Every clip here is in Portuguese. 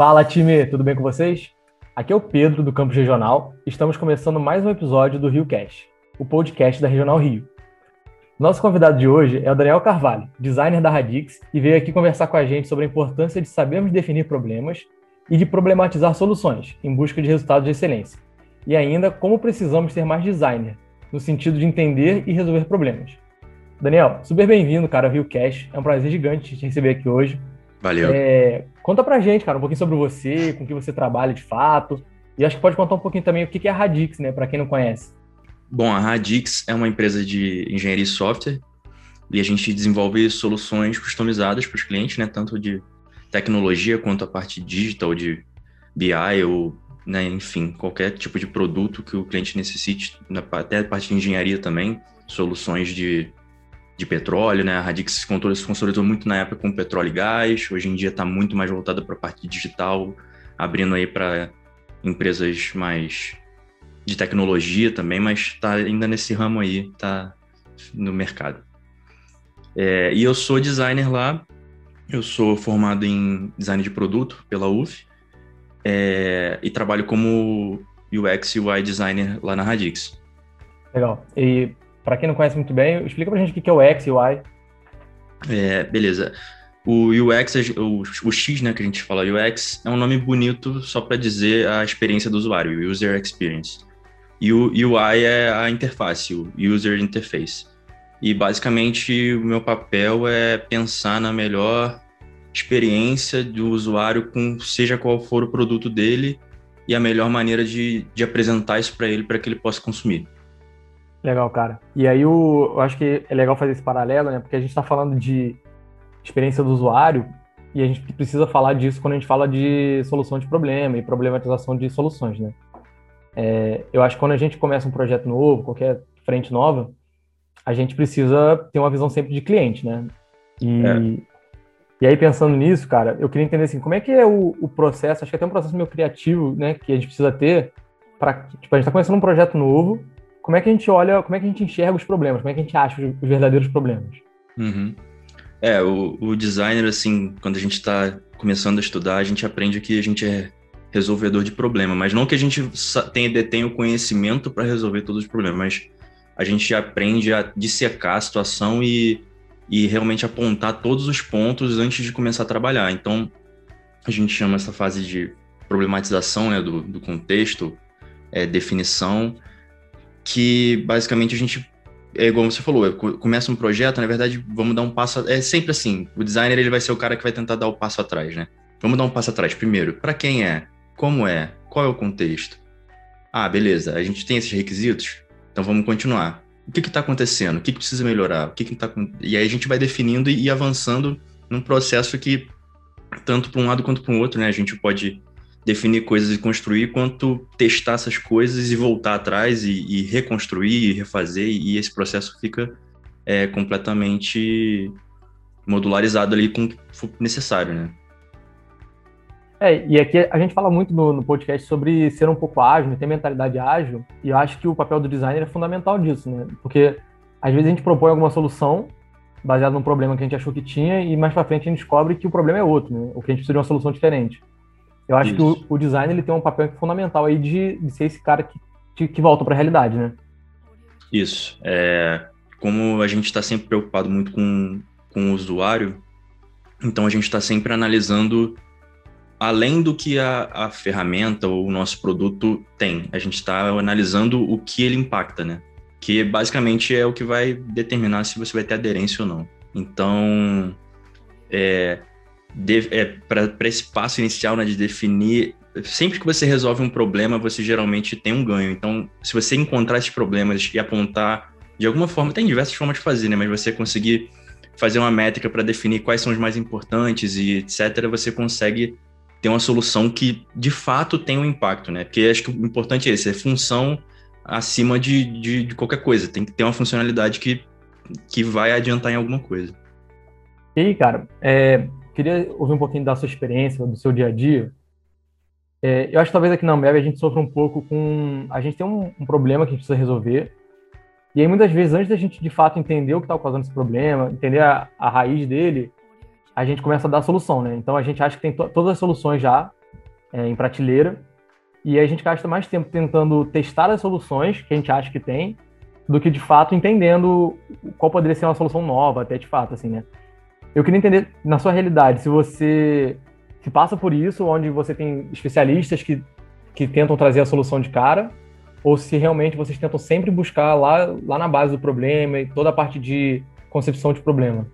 Fala time, tudo bem com vocês? Aqui é o Pedro do Campus Regional. Estamos começando mais um episódio do Rio Cast, o podcast da Regional Rio. Nosso convidado de hoje é o Daniel Carvalho, designer da Radix, e veio aqui conversar com a gente sobre a importância de sabermos definir problemas e de problematizar soluções em busca de resultados de excelência. E ainda como precisamos ser mais designer, no sentido de entender e resolver problemas. Daniel, super bem-vindo, cara, ao Rio Cast. É um prazer gigante te receber aqui hoje. Valeu. É, conta pra gente, cara, um pouquinho sobre você, com que você trabalha de fato. E acho que pode contar um pouquinho também o que é a Radix, né, para quem não conhece. Bom, a Radix é uma empresa de engenharia e software e a gente desenvolve soluções customizadas para os clientes, né, tanto de tecnologia quanto a parte digital de BI ou, né, enfim, qualquer tipo de produto que o cliente necessite, até a parte de engenharia também, soluções de de petróleo, né? A Radix se consolidou muito na época com petróleo e gás, hoje em dia está muito mais voltada para a parte digital, abrindo aí para empresas mais de tecnologia também, mas está ainda nesse ramo aí, está no mercado. É, e eu sou designer lá, eu sou formado em design de produto pela UF é, e trabalho como UX e UI designer lá na Radix. Legal. E para quem não conhece muito bem, explica para a gente o que é o X e o Y. É, beleza. O UX, o, o X, né, que a gente fala UX, é um nome bonito só para dizer a experiência do usuário, User Experience. E o UI é a interface, o User Interface. E basicamente o meu papel é pensar na melhor experiência do usuário com seja qual for o produto dele e a melhor maneira de, de apresentar isso para ele para que ele possa consumir. Legal, cara. E aí o, eu acho que é legal fazer esse paralelo, né? Porque a gente está falando de experiência do usuário e a gente precisa falar disso quando a gente fala de solução de problema e problematização de soluções, né? É, eu acho que quando a gente começa um projeto novo, qualquer frente nova, a gente precisa ter uma visão sempre de cliente, né? E, é. e aí, pensando nisso, cara, eu queria entender assim, como é que é o, o processo, acho que é até um processo meio criativo, né, que a gente precisa ter para, tipo, a gente está começando um projeto novo como é que a gente olha, como é que a gente enxerga os problemas, como é que a gente acha os, verdadeiros problemas. Uhum. É, o, o, designer, assim, quando a gente está começando a estudar, a gente aprende que a gente é resolvedor de problema, mas não que a gente tenha, detenha o conhecimento para resolver todos os problemas, mas a gente aprende a dissecar a situação e, e realmente apontar todos os pontos antes de começar a trabalhar. Então, a gente chama essa fase de problematização né, do, do contexto, é, definição, que basicamente a gente é igual você falou, começa um projeto, na verdade, vamos dar um passo. É sempre assim: o designer ele vai ser o cara que vai tentar dar o passo atrás, né? Vamos dar um passo atrás. Primeiro, para quem é? Como é? Qual é o contexto? Ah, beleza, a gente tem esses requisitos, então vamos continuar. O que está acontecendo? O que, que, precisa melhorar? O que, que tá E aí a gente vai definindo e avançando num processo que, tanto para um lado quanto para o outro, né? A gente pode definir coisas e construir, quanto testar essas coisas e voltar atrás e, e reconstruir e refazer, e esse processo fica é, completamente modularizado ali com o que for necessário, né? É, e aqui a gente fala muito no, no, podcast sobre ser um pouco ágil, ter mentalidade ágil, e eu acho que o papel do designer é fundamental disso, né? Porque às vezes a gente propõe alguma solução baseada num problema que a gente achou que tinha, e mais para frente a gente descobre que o problema é outro, né? Ou que a gente precisa de uma solução diferente. Eu acho Isso. que o, o, design ele tem um papel fundamental aí de, de ser esse cara que, de, que volta para a realidade, né? Isso. É, como a gente está sempre preocupado muito com, com o usuário, então a gente está sempre analisando além do que a, a ferramenta ou o nosso produto tem. A gente está analisando o que ele impacta, né? Que basicamente é o que vai determinar se você vai ter aderência ou não. Então, é, é, para esse passo inicial né, de definir. Sempre que você resolve um problema, você geralmente tem um ganho. Então, se você encontrar esses problemas e apontar de alguma forma, tem diversas formas de fazer, né? Mas você conseguir fazer uma métrica para definir quais são os mais importantes e etc., você consegue ter uma solução que de fato tem um impacto, né? Porque acho que o importante é esse, é função acima de, de, de qualquer coisa. Tem que ter uma funcionalidade que, que vai adiantar em alguma coisa. E aí, cara, é, queria ouvir um pouquinho da sua experiência, do seu dia a dia. É, eu acho que talvez aqui na Ambev a gente sofra um pouco com. A gente tem um, um, problema que a gente precisa resolver. E aí, muitas vezes, antes da gente de fato entender o que está causando esse problema, entender a, a, raiz dele, a gente começa a dar a solução, né? Então a gente acha que tem to todas as soluções já é, em prateleira, e a gente gasta mais tempo tentando testar as soluções que a gente acha que tem, do que de fato entendendo qual poderia ser uma solução nova, até de fato, assim, né? Eu queria entender, na sua realidade, se você se passa por isso, onde você tem especialistas que, que tentam trazer a solução de cara, ou se realmente vocês tentam sempre buscar lá, lá na base do problema e toda a parte de concepção de problema.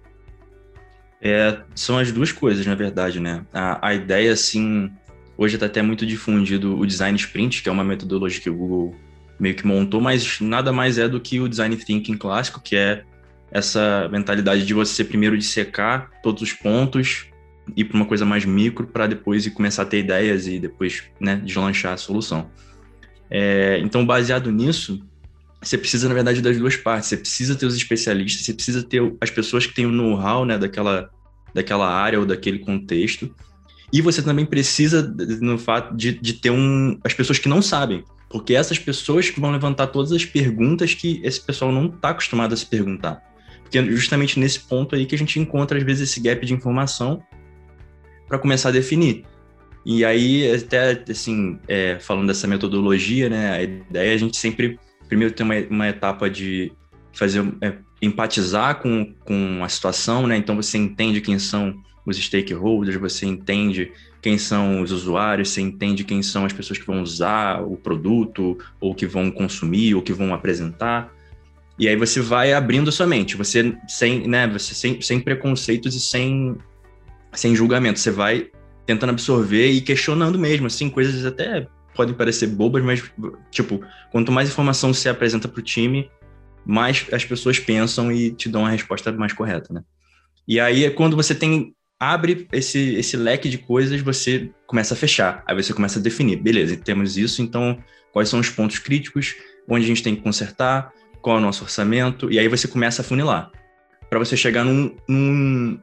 É, são as duas coisas, na verdade, né? A, a ideia, assim, hoje está até muito difundido o design sprint, que é uma metodologia que o Google meio que montou, mas nada mais é do que o design thinking clássico, que é essa mentalidade de você primeiro dissecar todos os pontos, ir para uma coisa mais micro para depois começar a ter ideias e depois né, deslanchar a solução. É, então, baseado nisso, você precisa, na verdade, das duas partes. Você precisa ter os especialistas, você precisa ter as pessoas que têm o know-how né, daquela, daquela área ou daquele contexto. E você também precisa no fato de, de ter um, as pessoas que não sabem. Porque essas pessoas que vão levantar todas as perguntas que esse pessoal não está acostumado a se perguntar. Porque é justamente nesse ponto aí que a gente encontra, às vezes, esse gap de informação para começar a definir. E aí, até assim, é, falando dessa metodologia, né, a ideia é a gente sempre, primeiro, ter uma, uma etapa de fazer, é, empatizar com, com a situação, né, então você entende quem são os stakeholders, você entende quem são os usuários, você entende quem são as pessoas que vão usar o produto, ou que vão consumir, ou que vão apresentar. E aí você vai abrindo sua mente, você sem, né, você sem, sem preconceitos e sem sem julgamento. Você vai tentando absorver e questionando mesmo, assim, coisas até podem parecer bobas, mas, tipo, quanto mais informação você apresenta para o time, mais as pessoas pensam e te dão a resposta mais correta, né? E aí é quando você tem abre esse, esse leque de coisas, você começa a fechar. Aí você começa a definir, beleza, temos isso, então quais são os pontos críticos, onde a gente tem que consertar, qual é o nosso orçamento, e aí você começa a funilar. Para você chegar num, num,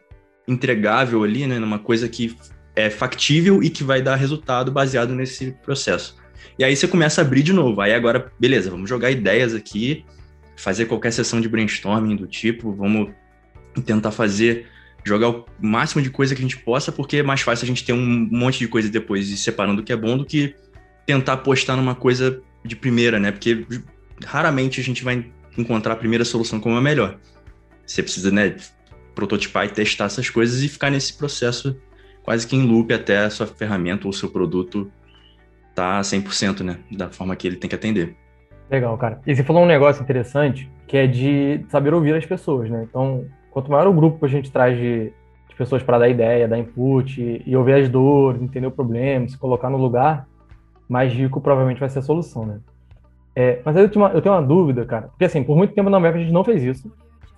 entregável ali, né, numa coisa que é factível e que vai dar resultado baseado nesse processo. E aí você começa a abrir de novo. Aí agora, beleza, vamos jogar ideias aqui, fazer qualquer sessão de brainstorming do tipo, vamos tentar fazer, jogar o máximo de coisa que a gente possa, porque é mais fácil a gente ter um monte de coisa depois e separando o que é bom do que tentar apostar numa coisa de primeira, né? Porque raramente a gente vai encontrar a primeira solução como a melhor. Você precisa, né, prototipar e testar essas coisas e ficar nesse processo quase que em loop até a sua ferramenta ou seu produto tá 100%, né, da forma que ele tem que atender. Legal, cara. E você falou um negócio interessante, que é de saber ouvir as pessoas, né? Então, quanto maior o grupo que a gente traz de, de pessoas para dar ideia, dar input e, e, ouvir as dores, entender o problema, se colocar no lugar, mais rico provavelmente vai ser a solução, né? É, mas eu tenho, uma, eu tenho uma dúvida, cara, porque assim, por muito tempo na América a gente não fez isso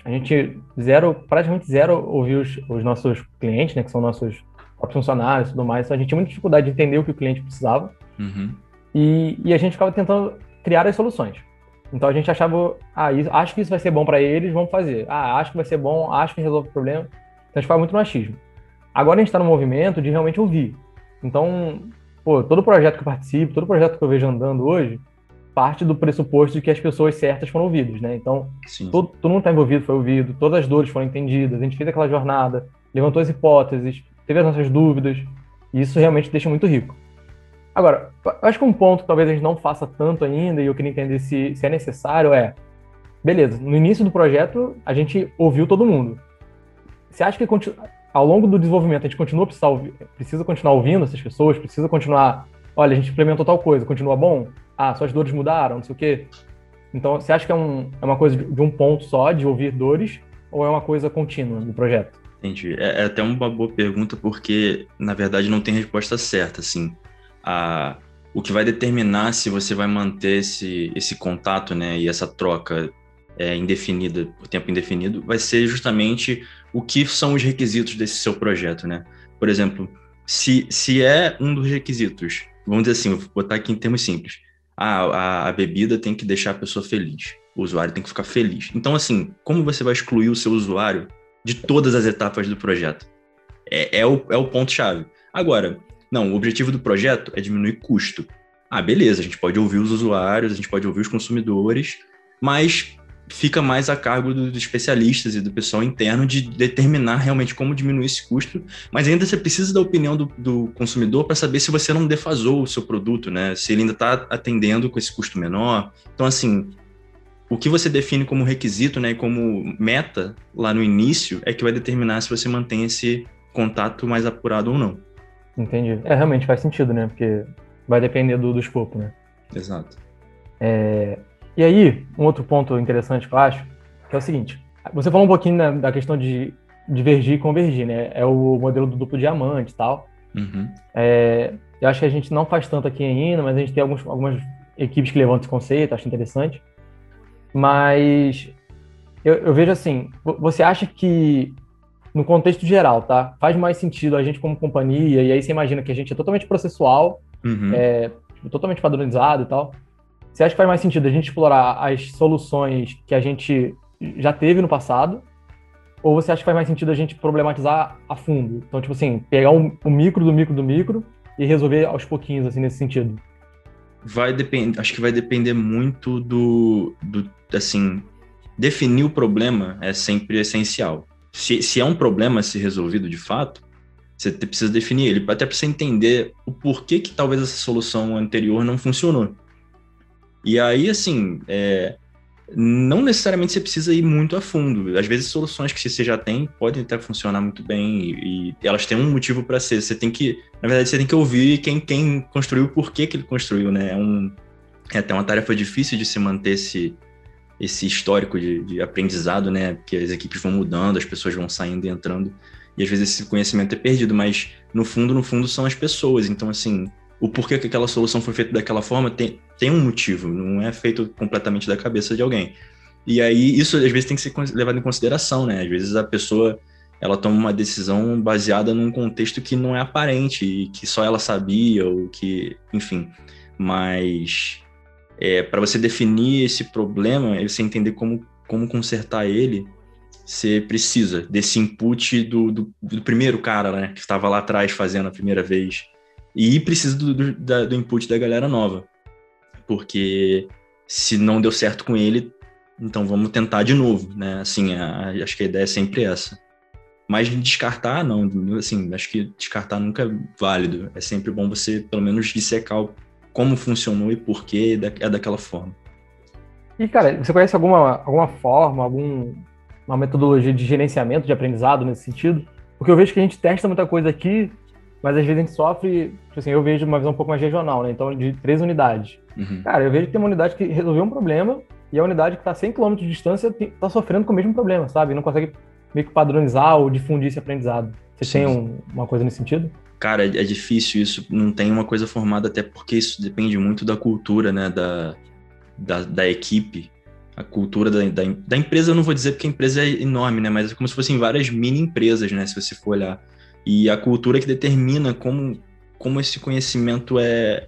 a gente zero, praticamente zero ouviu os, os, nossos clientes, né, que são nossos próprios funcionários e tudo mais. Então a gente tinha muita dificuldade de entender o que o cliente precisava. Uhum. E, e, a gente ficava tentando criar as soluções. Então a gente achava, ah, isso, acho que isso vai ser bom para eles, vamos fazer. Ah, acho que vai ser bom, acho que resolve o problema. Então a gente ficava muito no achismo. Agora a gente está no movimento de realmente ouvir. Então, pô, todo projeto que eu participo, todo projeto que eu vejo andando hoje, parte do pressuposto de que as pessoas certas foram ouvidas, né? Então, todo, todo mundo está envolvido foi ouvido, todas as dores foram entendidas, a gente fez aquela jornada, levantou as hipóteses, teve as nossas dúvidas, e isso realmente deixa muito rico. Agora, acho que um ponto que talvez a gente não faça tanto ainda, e eu queria entender se, se é necessário, é, beleza, no início do projeto a gente ouviu todo mundo. Você acha que ao longo do desenvolvimento a gente continua precisa, precisa continuar ouvindo essas pessoas, precisa continuar, olha, a gente implementou tal coisa, continua bom? ah, suas dores mudaram, não sei o quê. Então, você acha que é, um, é uma coisa de um ponto só, de ouvir dores, ou é uma coisa contínua no projeto? Entendi. É, é até uma boa pergunta, porque, na verdade, não tem resposta certa, assim. A, o que vai determinar se você vai manter esse, esse contato, né, e essa troca é, indefinida, por tempo indefinido, vai ser justamente o que são os requisitos desse seu projeto, né? Por exemplo, se, se é um dos requisitos, vamos dizer assim, vou botar aqui em termos simples, ah, a, a bebida tem que deixar a pessoa feliz. O usuário tem que ficar feliz. Então, assim, como você vai excluir o seu usuário de todas as etapas do projeto? É, é o, é o ponto-chave. Agora, não, o objetivo do projeto é diminuir custo. Ah, beleza, a gente pode ouvir os usuários, a gente pode ouvir os consumidores, mas fica mais a cargo dos especialistas e do pessoal interno de determinar realmente como diminuir esse custo, mas ainda você precisa da opinião do, do consumidor para saber se você não defasou o seu produto, né? Se ele ainda está atendendo com esse custo menor. Então, assim, o que você define como requisito, né, como meta lá no início, é que vai determinar se você mantém esse contato mais apurado ou não. Entendi. É, realmente faz sentido, né? Porque vai depender do, do escopo, né? Exato. É... E aí, um outro ponto interessante que eu acho, que é o seguinte. Você falou um pouquinho né, da questão de divergir e convergir, né? É o modelo do duplo diamante e tal. Uhum. É... Eu acho que a gente não faz tanto aqui ainda, mas a gente tem alguns, algumas equipes que levantam esse conceito, acho interessante. Mas eu, eu vejo assim, você acha que no contexto geral, tá? Faz mais sentido a gente como companhia, e aí você imagina que a gente é totalmente processual, uhum. é, totalmente padronizado e tal. Você acha que faz mais sentido a gente explorar as soluções que a gente já teve no passado? Ou você acha que faz mais sentido a gente problematizar a fundo? Então, tipo assim, pegar o um, um micro do micro do micro e resolver aos pouquinhos, assim, nesse sentido? Vai depender, acho que vai depender muito do, do assim, definir o problema é sempre essencial. Se, se é um problema a ser resolvido de fato, você precisa definir ele, até para você entender o porquê que talvez essa solução anterior não funcionou. E aí, assim, é, não necessariamente você precisa ir muito a fundo. Às vezes, soluções que você já tem podem até funcionar muito bem e, e elas têm um motivo para ser. Você tem que, na verdade, você tem que ouvir quem, quem construiu, por que, que ele construiu, né? É, um, é até uma tarefa difícil de se manter esse, esse histórico de, de, aprendizado, né? Porque as equipes vão mudando, as pessoas vão saindo e entrando, e às vezes esse conhecimento é perdido, mas no fundo, no fundo, são as pessoas. Então, assim, o porquê que aquela solução foi feita daquela forma tem, tem um motivo, não é feito completamente da cabeça de alguém. E aí, isso às vezes tem que ser levado em consideração, né? Às vezes a pessoa ela toma uma decisão baseada num contexto que não é aparente e que só ela sabia ou que, enfim, mas é, para você definir esse problema, você entender como, como consertar ele, você precisa desse input do, do, do primeiro cara, né, que estava lá atrás fazendo a primeira vez. E precisa do, do, da, do input da galera nova. Porque se não deu certo com ele, então vamos tentar de novo, né? Assim, a, acho que a ideia é sempre essa. Mas descartar, não, assim, acho que descartar nunca é válido. É sempre bom você, pelo menos, dissecar como funcionou e por que é daquela forma. E, cara, você conhece alguma, alguma forma, alguma metodologia de gerenciamento de aprendizado nesse sentido? Porque eu vejo que a gente testa muita coisa aqui, mas às vezes a gente sofre, tipo assim, eu vejo uma visão um pouco mais regional, né? Então, de três unidades. Uhum. Cara, eu vejo que tem uma unidade que resolveu um problema e a unidade que está a 100 km de distância está sofrendo com o mesmo problema, sabe? Não consegue meio que padronizar ou difundir esse aprendizado. Você Sim. tem um, uma coisa nesse sentido? Cara, é difícil isso, não tem uma coisa formada, até porque isso depende muito da cultura, né, da, da, da equipe, a cultura da, da, da, empresa, eu não vou dizer porque a empresa é enorme, né, mas é como se fossem várias mini empresas, né, se você for olhar. E a cultura que determina como, como esse conhecimento é,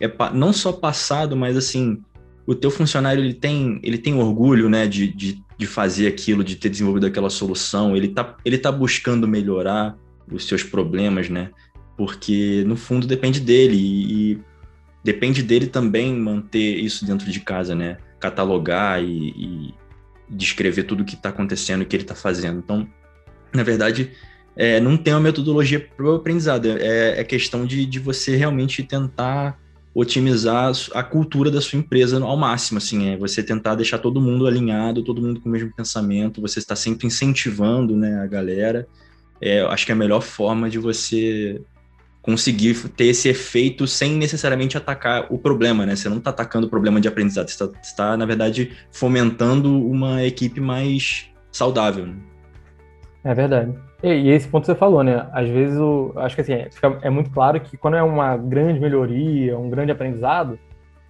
é não só passado, mas assim, o teu funcionário ele tem, ele tem orgulho, né, de, de, de fazer aquilo, de ter desenvolvido aquela solução, ele tá, ele tá buscando melhorar, os seus problemas, né? Porque no fundo depende dele e, e depende dele também manter isso dentro de casa, né? Catalogar e, e descrever tudo o que está acontecendo e o que ele está fazendo. Então, na verdade, é, não tem uma metodologia para o aprendizado, é, é questão de, de você realmente tentar otimizar a cultura da sua empresa ao máximo, assim, é você tentar deixar todo mundo alinhado, todo mundo com o mesmo pensamento, você está sempre incentivando, né, a galera, é, acho que é a melhor forma de você conseguir ter esse efeito sem necessariamente atacar o problema, né? Você não está atacando o problema de aprendizado, você está, tá, na verdade, fomentando uma equipe mais saudável. Né? É verdade. E, esse ponto que você falou, né? Às vezes, o, acho que assim, é, é muito claro que quando é uma grande melhoria, um grande aprendizado,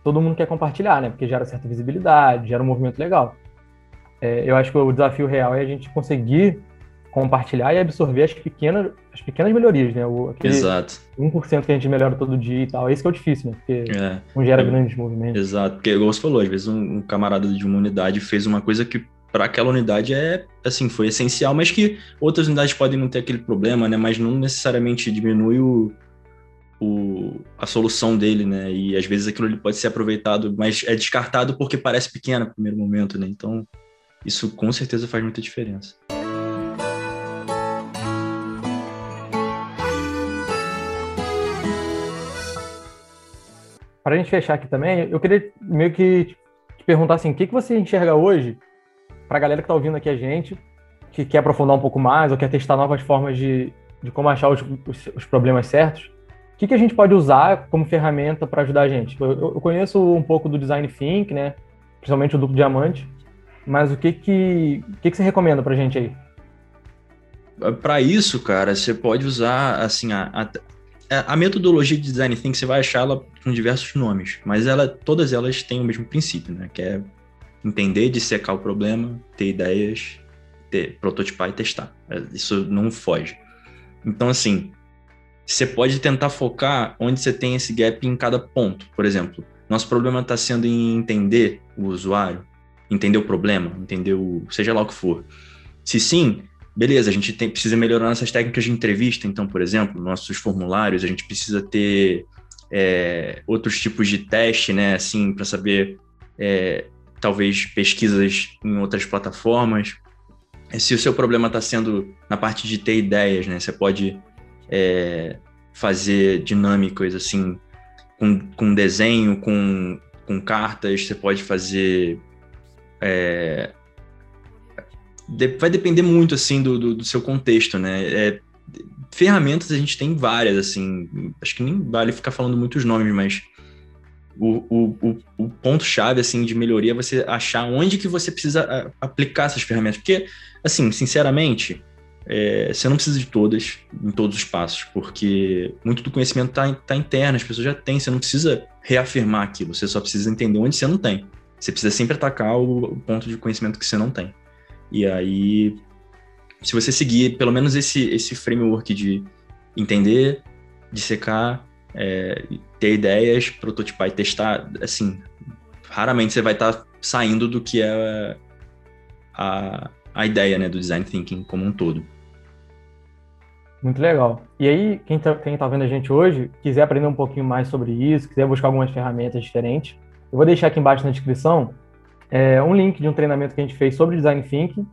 todo mundo quer compartilhar, né? Porque gera certa visibilidade, gera um movimento legal. É, eu acho que o desafio real é a gente conseguir compartilhar e absorver as pequenas, as pequenas melhorias, né? O, Exato. 1% que a gente melhora todo dia e tal. Esse que é o difícil, né? Porque é. não gera é. grandes movimentos. Exato, porque, igual você falou, às vezes um, um camarada de uma unidade fez uma coisa que para aquela unidade é, assim, foi essencial, mas que outras unidades podem não ter aquele problema, né? Mas não necessariamente diminui o, o, a solução dele, né? E às vezes aquilo ele pode ser aproveitado, mas é descartado porque parece pequeno no primeiro momento, né? Então, isso com certeza faz muita diferença. Para a gente fechar aqui também, eu queria meio que te perguntar assim, o que, que você enxerga hoje para a galera que está ouvindo aqui a gente, que quer aprofundar um pouco mais ou quer testar novas formas de, de como achar os, os, os problemas certos, o que, que a gente pode usar como ferramenta para ajudar a gente? Eu, eu, conheço um pouco do Design Think, né? principalmente o duplo diamante, mas o que que, que, que você recomenda para a gente aí? Para isso, cara, você pode usar assim a, a, a, metodologia de design thinking você vai achá-la com diversos nomes, mas ela, todas elas têm o mesmo princípio, né? Que é entender, dissecar o problema, ter ideias, ter, prototipar e testar. É, isso não foge. Então, assim, você pode tentar focar onde você tem esse gap em cada ponto. Por exemplo, nosso problema está sendo em entender o usuário, entender o problema, entender o. seja lá o que for. Se sim, beleza, a gente tem, precisa melhorar nossas técnicas de entrevista, então, por exemplo, nossos formulários, a gente precisa ter é, outros tipos de teste, né, assim, para saber, é, talvez, pesquisas em outras plataformas. Se o seu problema está sendo na parte de ter ideias, né, você pode é, fazer dinâmicas, assim, com, com desenho, com, com cartas, você pode fazer. É, de, vai depender muito assim do, do, do seu contexto, né? É, ferramentas a gente tem várias, assim, acho que nem vale ficar falando muitos nomes, mas o, o, o, ponto-chave assim, de melhoria é você achar onde que você precisa aplicar essas ferramentas. Porque, assim, sinceramente, é, você não precisa de todas, em todos os passos, porque muito do conhecimento está tá interno, as pessoas já têm, você não precisa reafirmar aquilo, você só precisa entender onde você não tem. Você precisa sempre atacar o, o ponto de conhecimento que você não tem. E aí, se você seguir pelo menos esse, esse framework de entender, dissecar, é, ter ideias, prototipar e testar, assim, raramente você vai estar tá saindo do que é a, a ideia né, do design thinking como um todo. Muito legal. E aí, quem está tá vendo a gente hoje, quiser aprender um pouquinho mais sobre isso, quiser buscar algumas ferramentas diferentes, eu vou deixar aqui embaixo na descrição é, um link de um treinamento que a gente fez sobre design thinking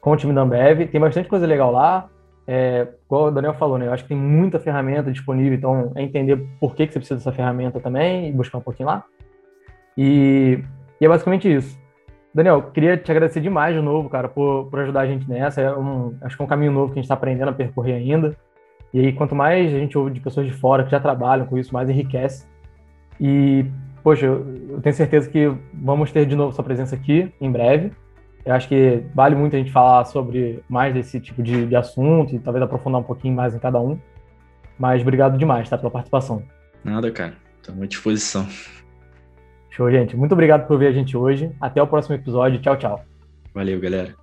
com o time da Ambev. Tem bastante coisa legal lá. É, igual o Daniel falou, né? Eu acho que tem muita ferramenta disponível, então é entender por que, que você precisa dessa ferramenta também e buscar um pouquinho lá. E, e é basicamente isso. Daniel, queria te agradecer demais de novo, cara, por, por ajudar a gente nessa. É um, acho que é um caminho novo que a gente está aprendendo a percorrer ainda. E aí, quanto mais a gente ouve de pessoas de fora que já trabalham com isso, mais enriquece. E, poxa, eu tenho certeza que vamos ter de novo sua presença aqui em breve. Eu acho que vale muito a gente falar sobre mais desse tipo de, de assunto e talvez aprofundar um pouquinho mais em cada um. Mas obrigado demais, tá, pela participação. Nada, cara. Estamos à disposição. Show, gente. Muito obrigado por ver a gente hoje. Até o próximo episódio. Tchau, tchau. Valeu, galera.